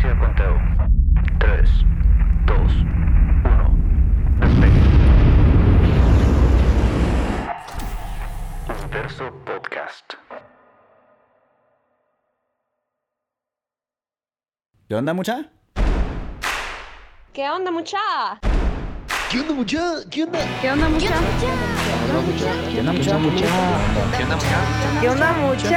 inicio conteo. 3, 2, 1. Despegue. Universo Podcast. ¿Qué onda, mucha? ¿Qué onda, mucha? ¿Qué onda, mucha? ¿Qué onda? ¿Qué onda, mucha? ¿Qué onda, mucha? ¿Qué onda, mucha? ¿Qué onda, mucha? ¿Qué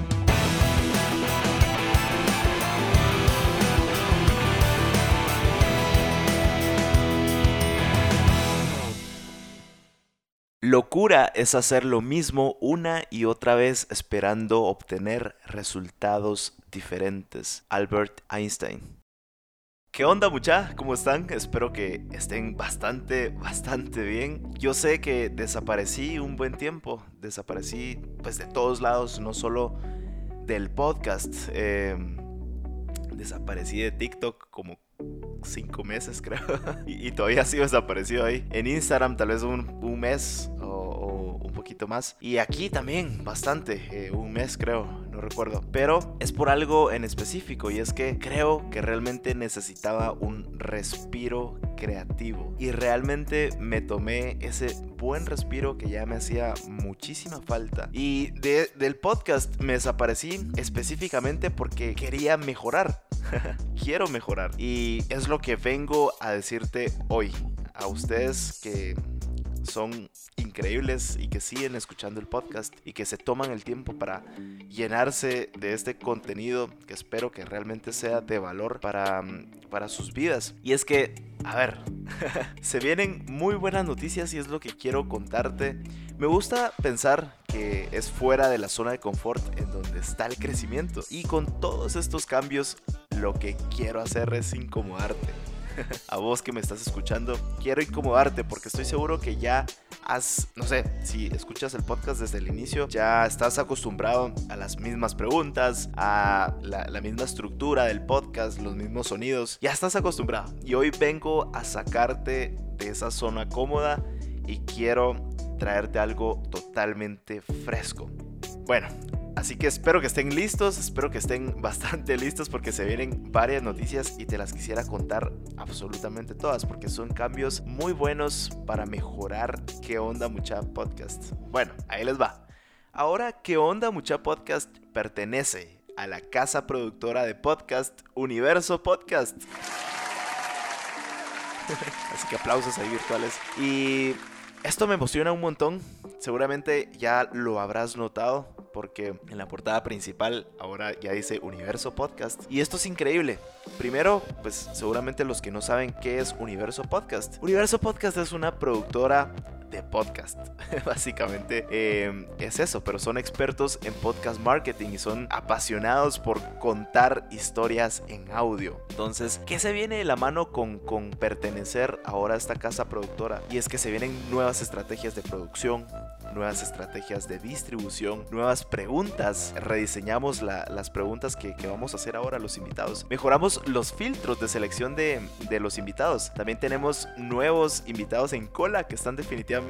Locura es hacer lo mismo una y otra vez esperando obtener resultados diferentes. Albert Einstein. ¿Qué onda mucha? ¿Cómo están? Espero que estén bastante, bastante bien. Yo sé que desaparecí un buen tiempo. Desaparecí pues de todos lados, no solo del podcast. Eh, desaparecí de TikTok como cinco meses, creo. y, y todavía sigo desaparecido ahí. En Instagram tal vez un, mes o, o un poquito más. Y aquí también bastante, eh, un mes creo, no recuerdo. Pero es por algo en específico y es que creo que realmente necesitaba un respiro creativo. Y realmente me tomé ese buen respiro que ya me hacía muchísima falta. Y de- del podcast me desaparecí específicamente porque quería mejorar. Quiero mejorar. Y es lo que vengo a decirte hoy. A ustedes que son increíbles y que siguen escuchando el podcast y que se toman el tiempo para llenarse de este contenido que espero que realmente sea de valor para, mm, para sus vidas. Y es que, a ver, se vienen muy buenas noticias y es lo que quiero contarte. Me gusta pensar que es fuera de la zona de confort en donde está el crecimiento. Y con todos estos cambios, lo que quiero hacer es incomodarte a vos que me estás escuchando, quiero incomodarte porque estoy seguro que ya has, no sé, si escuchas el podcast desde el inicio, ya estás acostumbrado a las mismas preguntas, a la, misma estructura del podcast, los mismos sonidos, ya estás acostumbrado. Y hoy vengo a sacarte de esa zona cómoda y quiero traerte algo totalmente fresco. Bueno, Así que espero que estén listos, espero que estén bastante listos porque se vienen varias noticias y te las quisiera contar absolutamente todas porque son cambios muy buenos para mejorar qué onda mucha podcast. Bueno, ahí les va. Ahora qué onda mucha podcast pertenece a la casa productora de podcast Universo Podcast. Así que aplausos ahí virtuales. Y esto me emociona un montón. Seguramente ya lo habrás notado porque en la portada principal ahora ya dice Universo Podcast. Y esto es increíble. Primero, pues seguramente los que no saben qué es Universo Podcast. Universo Podcast es una productora de podcast. Básicamente eh, es eso, pero son expertos en podcast marketing y son apasionados por contar historias en audio. Entonces, ¿qué se viene de la mano con, con pertenecer ahora a esta casa productora? Y es que se vienen nuevas estrategias de producción, nuevas estrategias de distribución, nuevas preguntas. Rediseñamos la- las preguntas que, vamos a hacer ahora a los invitados. Mejoramos los filtros de selección de los invitados. También tenemos nuevos invitados en cola que están definitivamente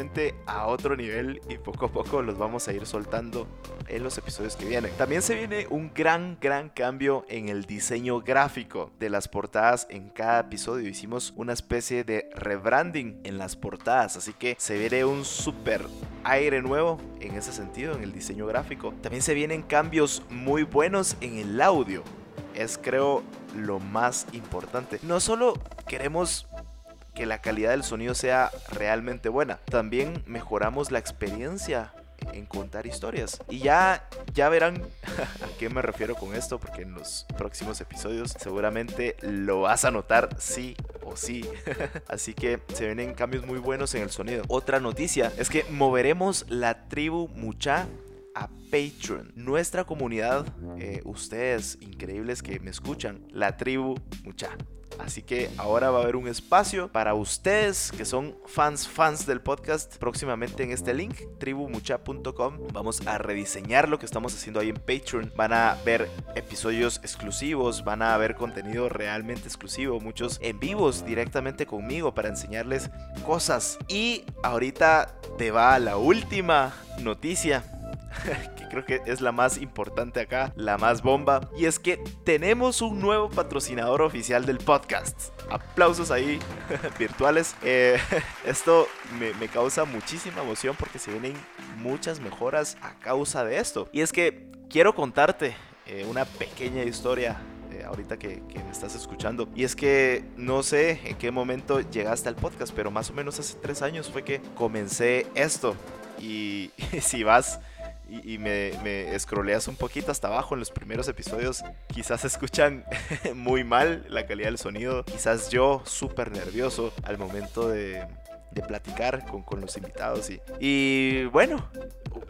a otro nivel y poco a poco los vamos a ir soltando en los episodios que vienen. También se viene un gran, gran cambio en el diseño gráfico de las portadas en cada episodio. Hicimos una especie de rebranding en las portadas, así que se viene un super aire nuevo en ese sentido, en el diseño gráfico. También se vienen cambios muy buenos en el audio. Es creo lo más importante. No solo queremos que la calidad del sonido sea realmente buena, también mejoramos la experiencia en contar historias. Y ya, ya verán a qué me refiero con esto, porque en los próximos episodios seguramente lo vas a notar sí o sí. Así que se vienen cambios muy buenos en el sonido. Otra noticia es que moveremos la tribu Mucha a Patreon. Nuestra comunidad, eh, ustedes increíbles que me escuchan, la tribu Mucha. Así que ahora va a haber un espacio para ustedes que son fans, fans del podcast. Próximamente en este link, tribumucha.com, vamos a rediseñar lo que estamos haciendo ahí en Patreon. Van a ver episodios exclusivos, van a ver contenido realmente exclusivo, muchos en vivos directamente conmigo para enseñarles cosas. Y ahorita te va la última noticia que creo que es la más importante acá, la más bomba, y es que tenemos un nuevo patrocinador oficial del podcast. Aplausos ahí virtuales. Eh, esto me, causa muchísima emoción porque se vienen muchas mejoras a causa de esto. Y es que quiero contarte eh, una pequeña historia eh, ahorita que, que, me estás escuchando. Y es que no sé en qué momento llegaste al podcast, pero más o menos hace tres años fue que comencé esto. Y si vas y, me, me un poquito hasta abajo en los primeros episodios, quizás escuchan muy mal la calidad del sonido. Quizás yo súper nervioso al momento de, de platicar con, con, los invitados. Y, y bueno,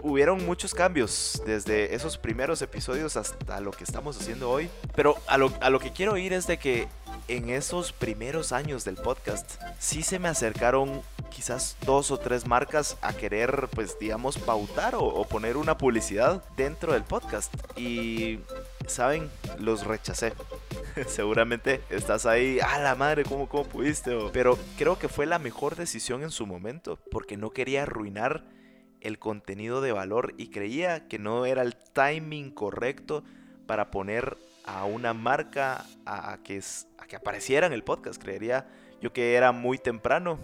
hubieron muchos cambios desde esos primeros episodios hasta lo que estamos haciendo hoy. Pero a lo, a lo que quiero ir es de que en esos primeros años del podcast sí se me acercaron quizás dos o tres marcas a querer pues digamos pautar o, poner una publicidad dentro del podcast y saben los rechacé seguramente estás ahí a la madre cómo, cómo pudiste pero creo que fue la mejor decisión en su momento porque no quería arruinar el contenido de valor y creía que no era el timing correcto para poner a una marca a, que, a que apareciera en el podcast. Creería yo que era muy temprano.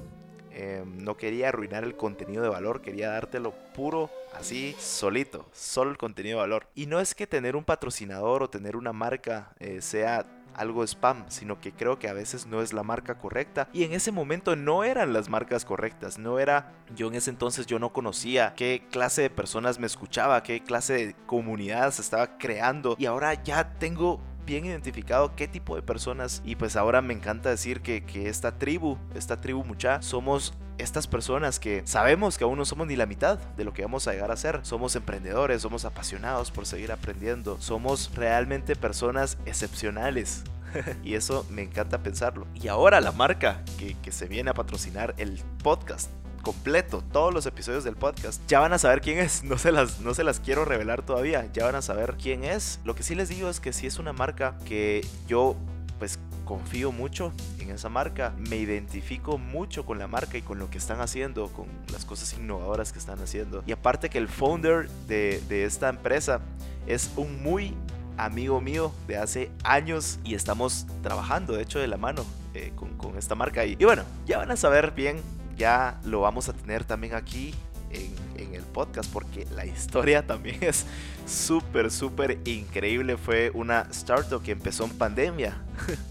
Eh, no quería arruinar el contenido de valor, quería dártelo puro, así, solito, solo el contenido de valor. Y no es que tener un patrocinador o tener una marca eh, sea algo spam, sino que creo que a veces no es la marca correcta y en ese momento no eran las marcas correctas, no era yo en ese entonces yo no conocía qué clase de personas me escuchaba, qué clase de comunidad se estaba creando y ahora ya tengo bien identificado qué tipo de personas y pues ahora me encanta decir que, que esta tribu, esta tribu mucha, somos estas personas que sabemos que aún no somos ni la mitad de lo que vamos a llegar a ser. Somos emprendedores, somos apasionados por seguir aprendiendo, somos realmente personas excepcionales. y eso me encanta pensarlo. Y ahora la marca que, que se viene a patrocinar el podcast completo, todos los episodios del podcast, ya van a saber quién es. No se, las, no se las quiero revelar todavía, ya van a saber quién es. Lo que sí les digo es que si es una marca que yo pues confío mucho en esa marca, me identifico mucho con la marca y con lo que están haciendo, con las cosas innovadoras que están haciendo. Y aparte que el founder de, de esta empresa es un muy amigo mío de hace años y estamos trabajando de hecho de la mano eh, con, con, esta marca. Y, y bueno, ya van a saber bien ya lo vamos a tener también aquí en, el podcast porque la historia también es súper, súper increíble. Fue una startup que empezó en pandemia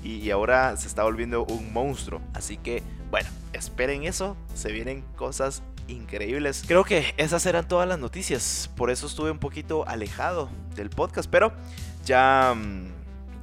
y, ahora se está volviendo un monstruo. Así que, bueno, esperen eso. Se vienen cosas increíbles. Creo que esas eran todas las noticias. Por eso estuve un poquito alejado del podcast, pero ya... Mmm,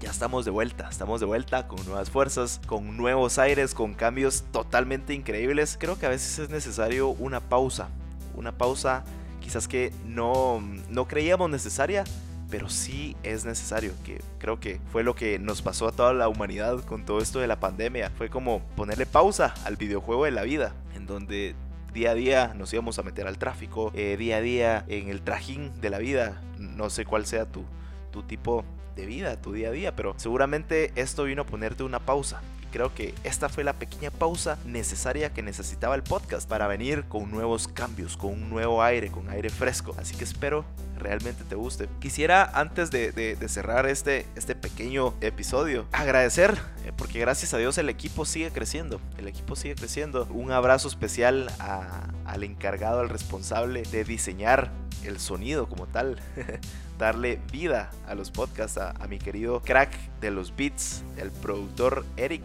ya estamos de vuelta, estamos de vuelta con nuevas fuerzas, con nuevos aires, con cambios totalmente increíbles. Creo que a veces es necesario una pausa, una pausa quizás que no, no creíamos necesaria, pero sí es necesario, que creo que fue lo que nos pasó a toda la humanidad con todo esto de la pandemia. Fue como ponerle pausa al videojuego de la vida, en donde día a día nos íbamos a meter al tráfico, eh, día a día en el trajín de la vida, no sé cuál sea tu, tu tipo de vida, tu día a día, pero seguramente esto vino a ponerte una pausa. Creo que esta fue la pequeña pausa necesaria que necesitaba el podcast para venir con nuevos cambios, con un nuevo aire, con aire fresco. Así que espero realmente te guste. Quisiera antes de, de, cerrar este, este pequeño episodio agradecer eh, porque gracias a Dios el equipo sigue creciendo. El equipo sigue creciendo. Un abrazo especial al encargado, al responsable de diseñar el sonido como tal. darle vida a los podcasts, a, mi querido crack de los beats, el productor Eric,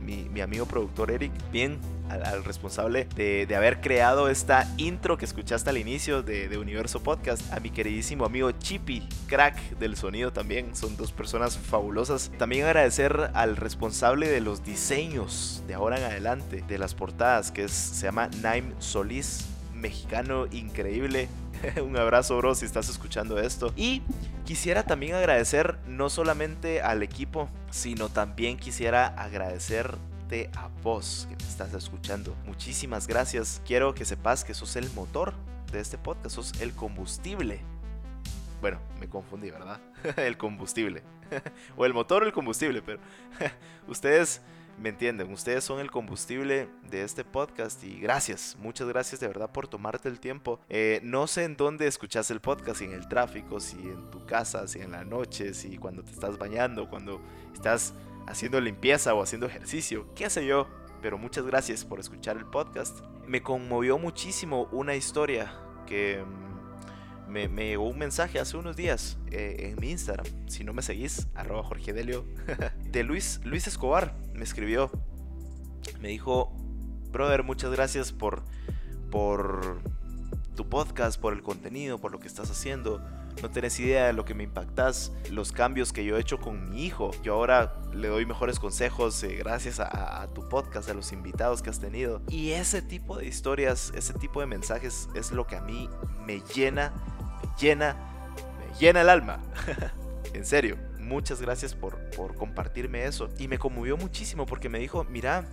mi, mi amigo productor Eric, bien al, responsable de, haber creado esta intro que escuchaste al inicio de, de, Universo Podcast, a mi queridísimo amigo Chippy, crack del sonido también, son dos personas fabulosas. También agradecer al responsable de los diseños de ahora en adelante, de las portadas, que se llama Naim Solís, mexicano increíble, un abrazo, bro, si estás escuchando esto. Y Quisiera también agradecer no solamente al equipo, sino también quisiera agradecerte a vos que me estás escuchando. Muchísimas gracias. Quiero que sepas que sos el motor de este podcast, sos el combustible. Bueno, me confundí, ¿verdad? el combustible. o el motor o el combustible, pero ustedes me entienden, ustedes son el combustible de este podcast y gracias, muchas gracias de verdad por tomarte el tiempo. Eh, no sé en dónde escuchas el podcast, si en el tráfico, si en tu casa, si en la noche, si cuando te estás bañando, cuando estás haciendo limpieza o haciendo ejercicio, qué sé yo. Pero muchas gracias por escuchar el podcast. Me conmovió muchísimo una historia que me, llegó un mensaje hace unos días eh, en mi Instagram. Si no me seguís, arroba Jorge Delio, de Luis, Luis Escobar me escribió, me dijo, brother, muchas gracias por, por tu podcast, por el contenido, por lo que estás haciendo. No tenés idea de lo que me impactas, los cambios que yo he hecho con mi hijo. Yo ahora le doy mejores consejos eh, gracias a, tu podcast, a los invitados que has tenido. Y ese tipo de historias, ese tipo de mensajes es lo que a mí me llena, me llena, me llena el alma. en serio muchas gracias por, compartirme eso. Y me conmovió muchísimo porque me dijo, mira,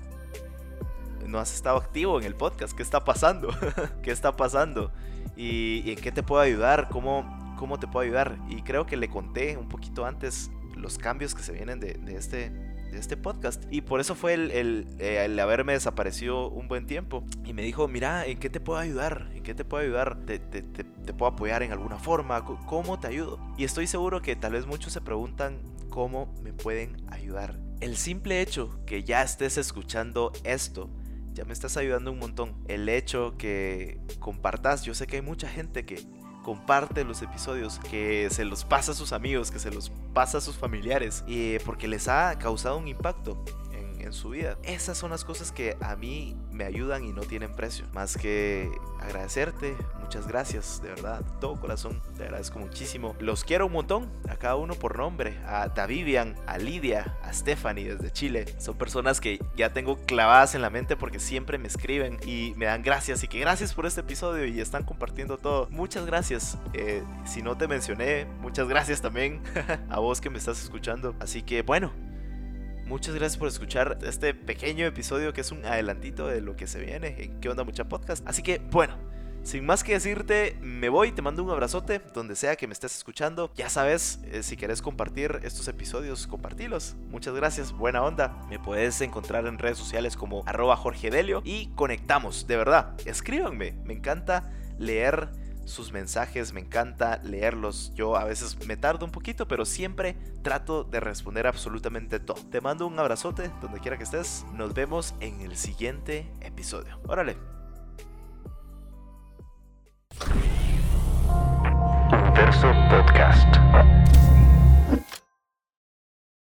no has estado activo en el podcast, ¿qué está pasando? ¿Qué está pasando? ¿Y, en qué te puedo ayudar? ¿Cómo, ¿Cómo te puedo ayudar? Y creo que le conté un poquito antes los cambios que se vienen de este este podcast. Y por eso fue el, eh, el, haberme desaparecido un buen tiempo. Y me dijo, mira, ¿en qué te puedo ayudar? ¿En qué te puedo ayudar? ¿Te, te, te, puedo apoyar en alguna forma? ¿Cómo te ayudo? Y estoy seguro que tal vez muchos se preguntan cómo me pueden ayudar. El simple hecho que ya estés escuchando esto ya me estás ayudando un montón. El hecho que compartas, yo sé que hay mucha gente que comparte los episodios, que se los pasa a sus amigos, que se los pasa a sus familiares, y porque les ha causado un impacto en su vida. Esas son las cosas que a mí me ayudan y no tienen precio. Más que agradecerte, muchas gracias, de verdad, de todo corazón, te agradezco muchísimo. Los quiero un montón, a cada uno por nombre, a Davivian, a Lidia, a Stephanie desde Chile. Son personas que ya tengo clavadas en la mente porque siempre me escriben y me dan gracias y que gracias por este episodio y están compartiendo todo. Muchas gracias. Eh, si no te mencioné, muchas gracias también a vos que me estás escuchando. Así que bueno, Muchas gracias por escuchar este pequeño episodio que es un adelantito de lo que se viene en ¿Qué onda mucha podcast? Así que bueno, sin más que decirte, me voy, te mando un abrazote donde sea que me estés escuchando. Ya sabes, eh, si quieres compartir estos episodios, compartilos. Muchas gracias, buena onda. Me puedes encontrar en redes sociales como arroba Jorge Delio y conectamos, de verdad. Escríbanme, me encanta leer sus mensajes, me encanta leerlos. Yo a veces me tardo un poquito, pero siempre trato de responder absolutamente todo. Te mando un abrazote donde quiera que estés. Nos vemos en el siguiente episodio. Órale. Podcast.